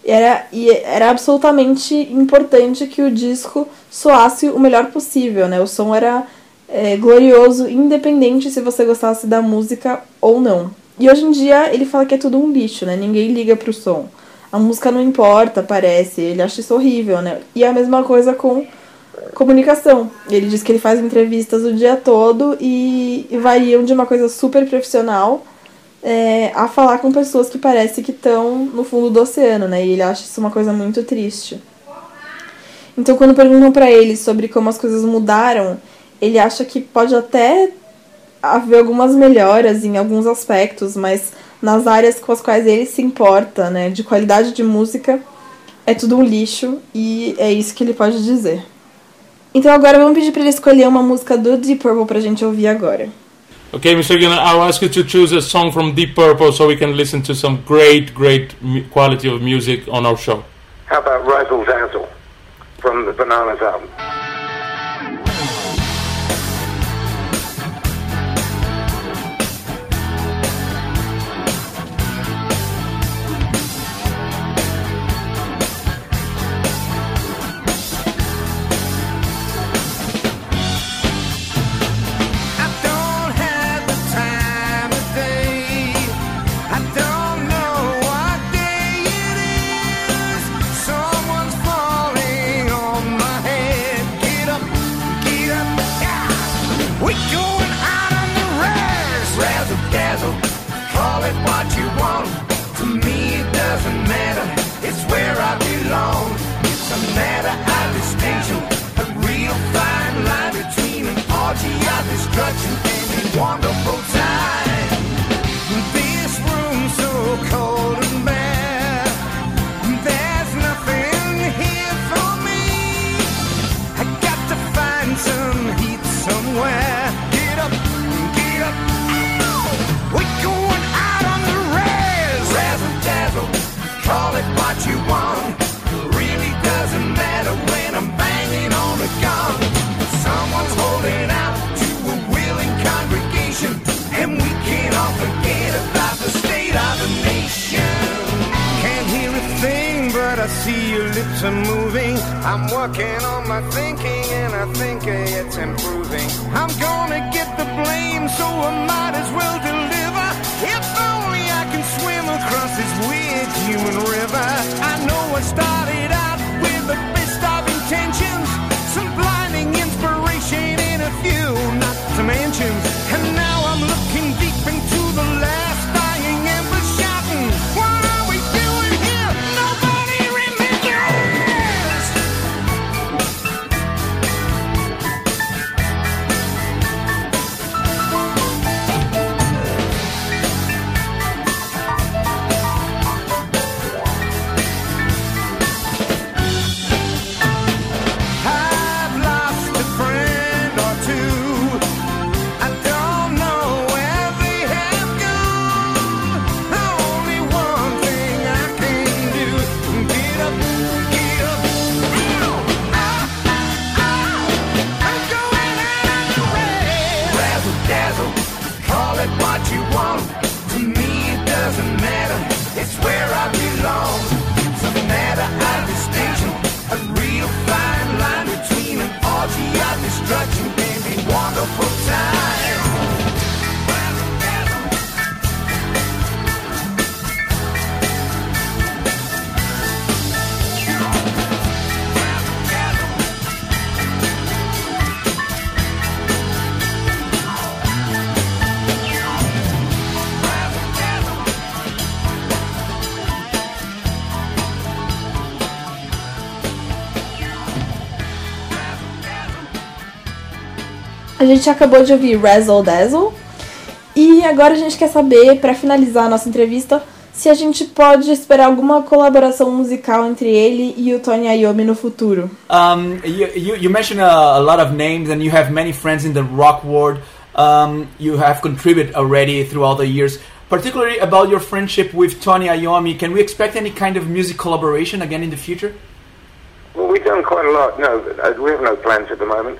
Era, e era absolutamente importante que o disco soasse o melhor possível, né? O som era é, glorioso, independente se você gostasse da música ou não. E hoje em dia ele fala que é tudo um lixo, né? Ninguém liga pro som. A música não importa, parece. Ele acha isso horrível, né? E é a mesma coisa com comunicação. Ele diz que ele faz entrevistas o dia todo e, e variam de uma coisa super profissional é, a falar com pessoas que parece que estão no fundo do oceano, né? E ele acha isso uma coisa muito triste. Então, quando perguntam para ele sobre como as coisas mudaram, ele acha que pode até haver algumas melhoras em alguns aspectos, mas nas áreas com as quais ele se importa, né, de qualidade de música, é tudo um lixo e é isso que ele pode dizer. Então agora vamos pedir para ele escolher uma música do Deep Purple pra gente ouvir agora.
Okay, Mr. Gillen, I'll ask you to choose a song from Deep Purple so we can listen to some great, great quality of music on our show.
How about Razzle Dazzle from the Bananas album?
Wonderful time. I'm working on my thinking and I think it's improving. I'm gonna get the blame, so I might as well deliver. If only I can swim across this weird human river. I know I started out with the best of intentions,
gente acabou de ouvir Razzle Dazzle. E agora a gente quer saber, pra finalizar a nossa entrevista, se a gente pode esperar alguma colaboração musical entre ele e o Tony Iommi no futuro.
Um, you, you, you mentioned a, a lot of names, and you have many friends in the rock world. Um, you have contributed already throughout the years. Particularly about your friendship with Tony Iommi, can we expect any kind of music collaboration again in the future?
Well, we've done quite a lot. No, uh, we have no plans at the moment.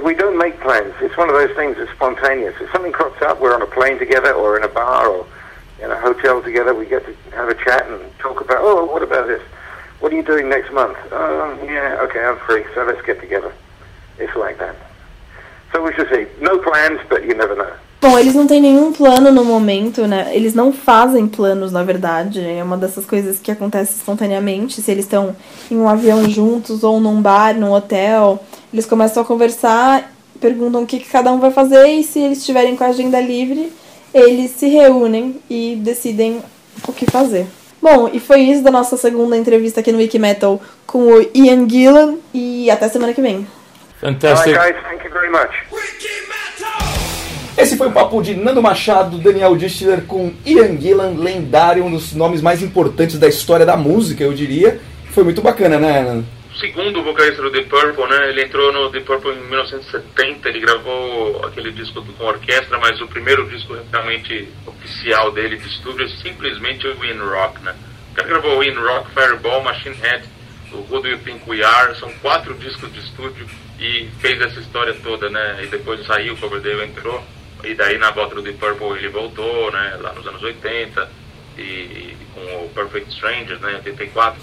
We don't make plans. It's one of those things that's spontaneous. If something crops up, we're on a plane together or in a bar or in a hotel together. We get to have a chat and talk about, oh, what about this? What are you doing next month? Oh, yeah, okay, I'm free, so let's get together. It's like that. So we should see. No plans, but you never know.
Bom, eles não têm nenhum plano no momento, né? Eles não fazem planos, na verdade. É uma dessas coisas que acontece espontaneamente. Se eles estão em um avião juntos, ou num bar, num hotel, eles começam a conversar, perguntam o que, que cada um vai fazer, e se eles estiverem com a agenda livre, eles se reúnem e decidem o que fazer. Bom, e foi isso da nossa segunda entrevista aqui no Wikimetal com o Ian Gillan, e até semana que vem.
All
Fantastic.
right, guys, thank you very much.
Esse foi o papo de Nando Machado, Daniel Distler com Ian Gillan, lendário, um dos nomes mais importantes da história da música, eu diria. Foi muito bacana, né, Nando?
Segundo vocalista do Deep Purple, né? Ele entrou no Deep Purple em 1970, ele gravou aquele disco com orquestra, mas o primeiro disco realmente oficial dele de estúdio é simplesmente o In Rock, né? Cara gravou In Rock, Fireball, Machine Head, o Who Do You Think We Are, são quatro discos de estúdio e fez essa história toda, né? E depois saiu, o Coverdale entrou, e daí na volta do Deep Purple ele voltou, né? Lá nos anos 80, e com o Perfect Strangers, né? 84.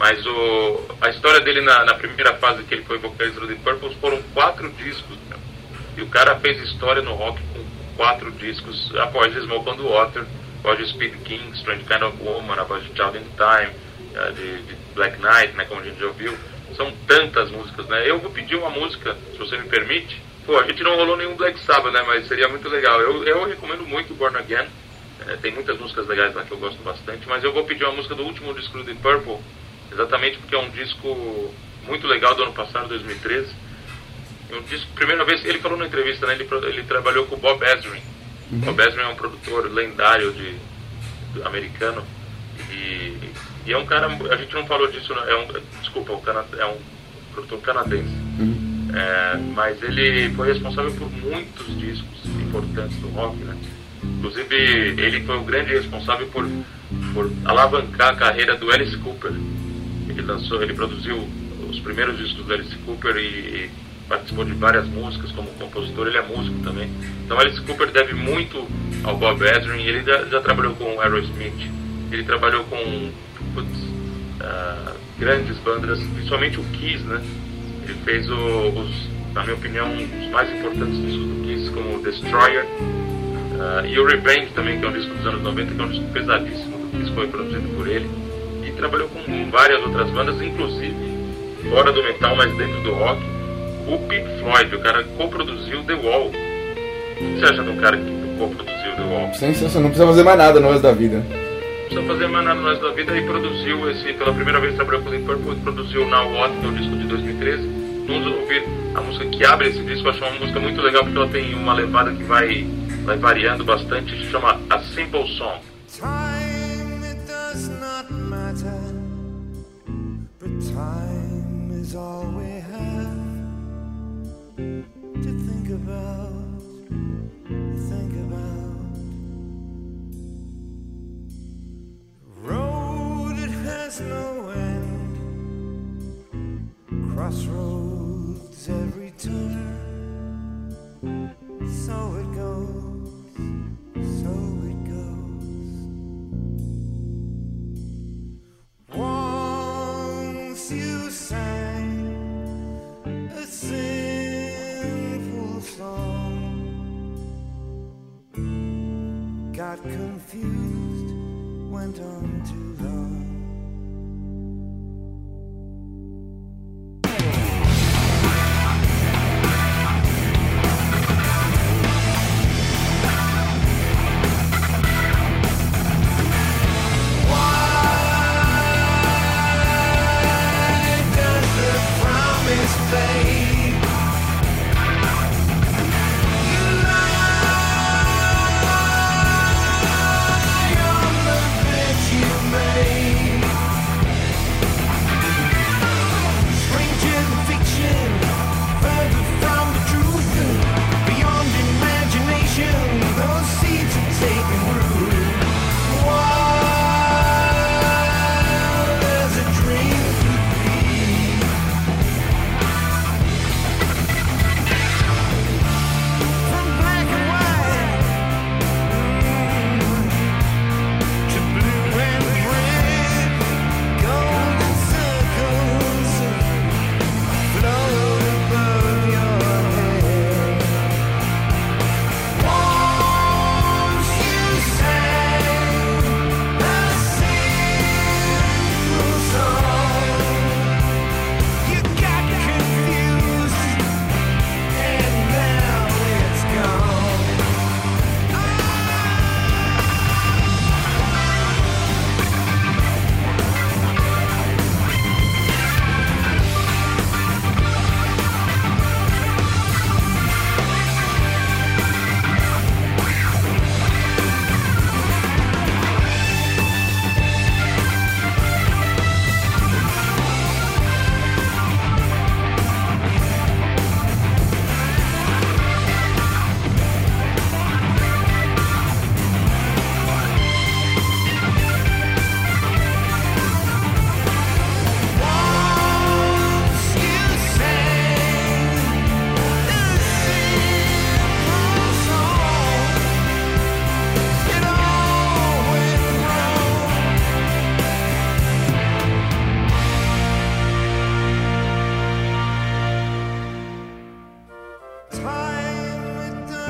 Mas o, a história dele na, na primeira fase que ele foi vocalista do Deep Purple foram quatro discos, meu. E o cara fez história no rock com quatro discos, a voz de Smoke on the Water, a voz de Speed King, Strange Kind of Woman, a voz de Child in Time, eh, de, de Black Knight, né, como a gente já ouviu. São tantas músicas, né? Eu vou pedir uma música, se você me permite. Pô, a gente não rolou nenhum Black Sabbath, né? Mas seria muito legal. Eu, eu recomendo muito Born Again. Eh, tem muitas músicas legais lá que eu gosto bastante. Mas eu vou pedir uma música do último disco do Deep Purple, exatamente porque é um disco muito legal do ano passado, 2013. É um disco, primeira vez, ele falou na entrevista, né? Ele, ele trabalhou com o Bob Ezrin. Bob Ezrin é um produtor lendário de, do- americano. E, e é um cara, a gente não falou disso, né? é um, desculpa, cana, é um produtor canadense. É, mas ele foi responsável por muitos discos importantes do rock, né? Inclusive, ele foi o grande responsável por, por alavancar a carreira do Alice Cooper. Ele lançou, ele produziu os primeiros discos do Alice Cooper e, e participou de várias músicas como compositor. Ele é músico também. Então, Alice Cooper deve muito ao Bob Ezrin. Ele já, já trabalhou com Aerosmith. Ele trabalhou com putz, ah, grandes bandas, principalmente o Kiss, né? Ele fez o- os, na minha opinião, os mais importantes discos do Kiss, como Destroyer, ah, e o Revenge também, que é um disco dos anos 90, que é um disco pesadíssimo, do Kiss foi produzido por ele. E trabalhou com várias outras bandas, inclusive fora do metal, mas dentro do rock. O Pink Floyd, o cara coproduziu The Wall. O que você acha de um cara que coproduziu The Wall?
Sensacional, não precisa fazer mais nada no resto da vida.
Não precisa fazer mais nada no resto da vida e produziu esse, pela primeira vez trabalhou com o Deep Purple e produziu Now What, que é o disco de 2013. Vamos ouvir a música que abre esse disco, eu acho uma música muito legal porque ela tem uma levada que vai, vai variando bastante, se chama A Simple Song.
Matter, but time is all we have to think about, think about. Road, it has no end, crossroads every turn. So it goes, got confused, went on too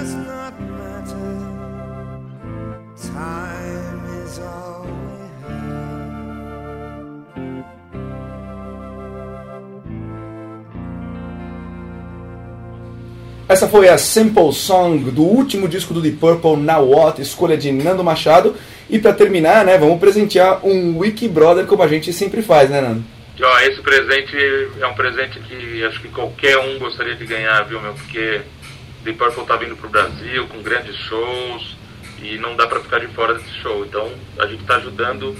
does not matter. Time is all we have.
Essa foi a Simple Song do último disco do Deep Purple, Now What, escolha de Nando Machado. E pra terminar, né, vamos presentear um Wiki Brother como a gente sempre faz, né, Nando?
Ó, esse presente é um presente que acho que qualquer um gostaria de ganhar, viu, meu? Porque The Purple tá vindo pro Brasil com grandes shows e não dá pra ficar de fora desse show. Então a gente tá ajudando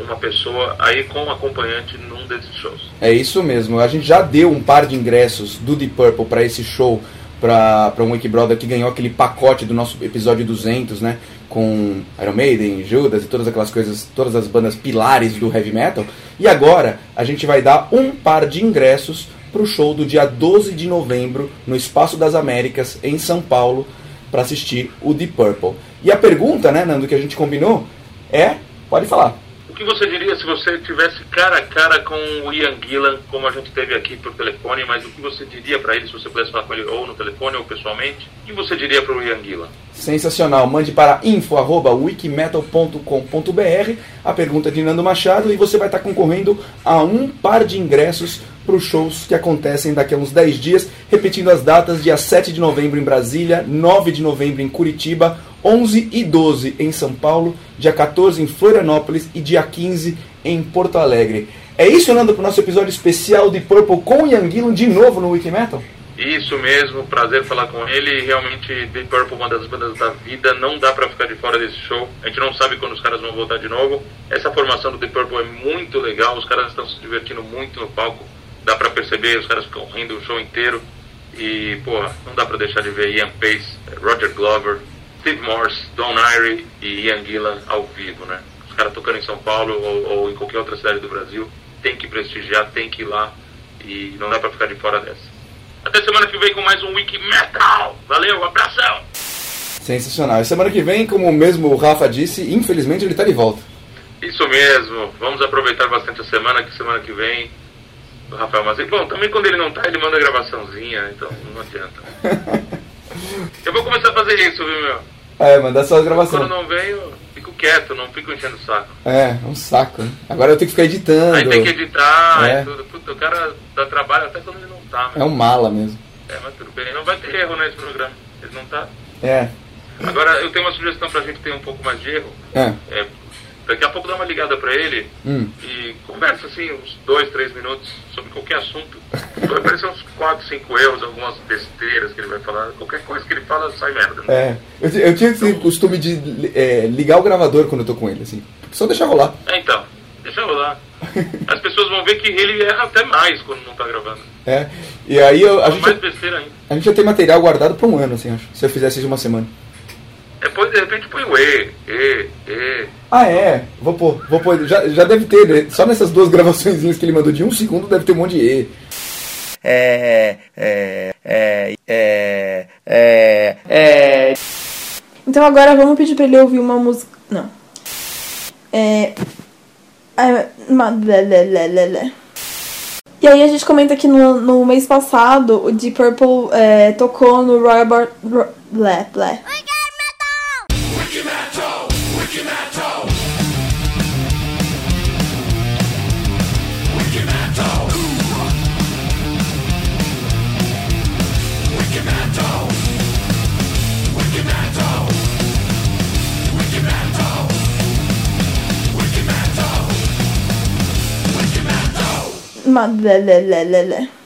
uma pessoa aí com um acompanhante num desses shows.
É isso mesmo. A gente já deu um par de ingressos do Deep Purple para esse show para um Wiki Brother que ganhou aquele pacote do nosso episódio 200, né? Com Iron Maiden, Judas e todas aquelas coisas, todas as bandas pilares do heavy metal. E agora a gente vai dar um par de ingressos para o show do dia 12 de novembro no Espaço das Américas, em São Paulo, para assistir o Deep Purple. E a pergunta, né, Nando, que a gente combinou é: pode falar.
O que você diria se você tivesse cara a cara com o Ian Gillan, como a gente teve aqui por telefone, mas o que você diria para ele se você pudesse falar com ele ou no telefone ou pessoalmente? O que você diria para o Ian Gillan?
Sensacional. Mande para info@wikimetal.com.br a pergunta de Nando Machado e você vai estar concorrendo a um par de ingressos para os shows que acontecem daqui a uns 10 dias, repetindo as datas: dia 7 de novembro em Brasília, 9 de novembro em Curitiba, 11 e 12 em São Paulo, dia 14 em Florianópolis e dia 15 em Porto Alegre. É isso, Nando, para o nosso episódio especial de Purple com Ian Gillan de novo no Wikimetal?
Isso mesmo, prazer falar com ele. Realmente, Deep Purple, uma das bandas da vida, não dá pra ficar de fora desse show. A gente não sabe quando os caras vão voltar de novo. Essa formação do Deep Purple é muito legal, os caras estão se divertindo muito no palco. Dá pra perceber, os caras ficam rindo o show inteiro. E, pô, não dá pra deixar de ver Ian Pace, Roger Glover, Steve Morse, Don Irie e Ian Gillan ao vivo, né? Os caras tocando em São Paulo ou, ou em qualquer outra cidade do Brasil, tem que prestigiar, tem que ir lá. E não dá pra ficar de fora dessa. Até semana que vem com mais um Wiki Metal. Valeu, abração.
Sensacional. E semana que vem, como mesmo o Rafa disse, infelizmente ele está de volta.
Isso mesmo. Vamos aproveitar bastante a semana, que semana que vem o Rafael Mazei. Bom, também quando ele não tá, ele manda gravaçãozinha, então não adianta. Eu vou começar a fazer isso, viu, meu?
É, mandar só as
Quando
gravações.
não vem, eu fico quieto, não fico enchendo o saco.
É, é um saco, né? Agora eu tenho que ficar editando.
Aí tem que editar
É.
e tudo. Puta, o cara dá trabalho até quando ele não tá,
É
meu.
um mala mesmo.
É, mas tudo bem. Não vai ter erro nesse programa. Ele não tá.
É,
Agora, eu tenho uma sugestão pra gente ter um pouco mais de erro.
é.
É, daqui a pouco dá uma ligada pra ele
Hum.
e conversa assim uns dois, três minutos sobre qualquer assunto. Vai aparecer uns quatro, cinco erros, algumas besteiras que ele vai falar. Qualquer coisa que ele fala sai merda. né?
É. Eu, eu tinha esse costume de é, ligar o gravador quando eu tô com ele, assim. Só deixar rolar.
É, então, deixa rolar. As pessoas vão ver que ele erra até mais quando não tá gravando.
É. E aí eu- a, gente, a gente já tem material guardado pra um ano, assim, acho. Se eu fizesse isso uma semana.
Depois, de repente, põe o E, E, E.
Ah, é. Vou pôr, vou pôr. Já, já deve ter, né? Só nessas duas gravações que ele mandou de um segundo deve ter um monte de E.
É, é, é, é, é, é.
Então agora vamos pedir pra ele ouvir uma música. Não. É. é. E aí a gente comenta que no, no mês passado o Deep Purple é, tocou no Royal Bar. Ro, lé, lé. Ma, le, le, le, le, le.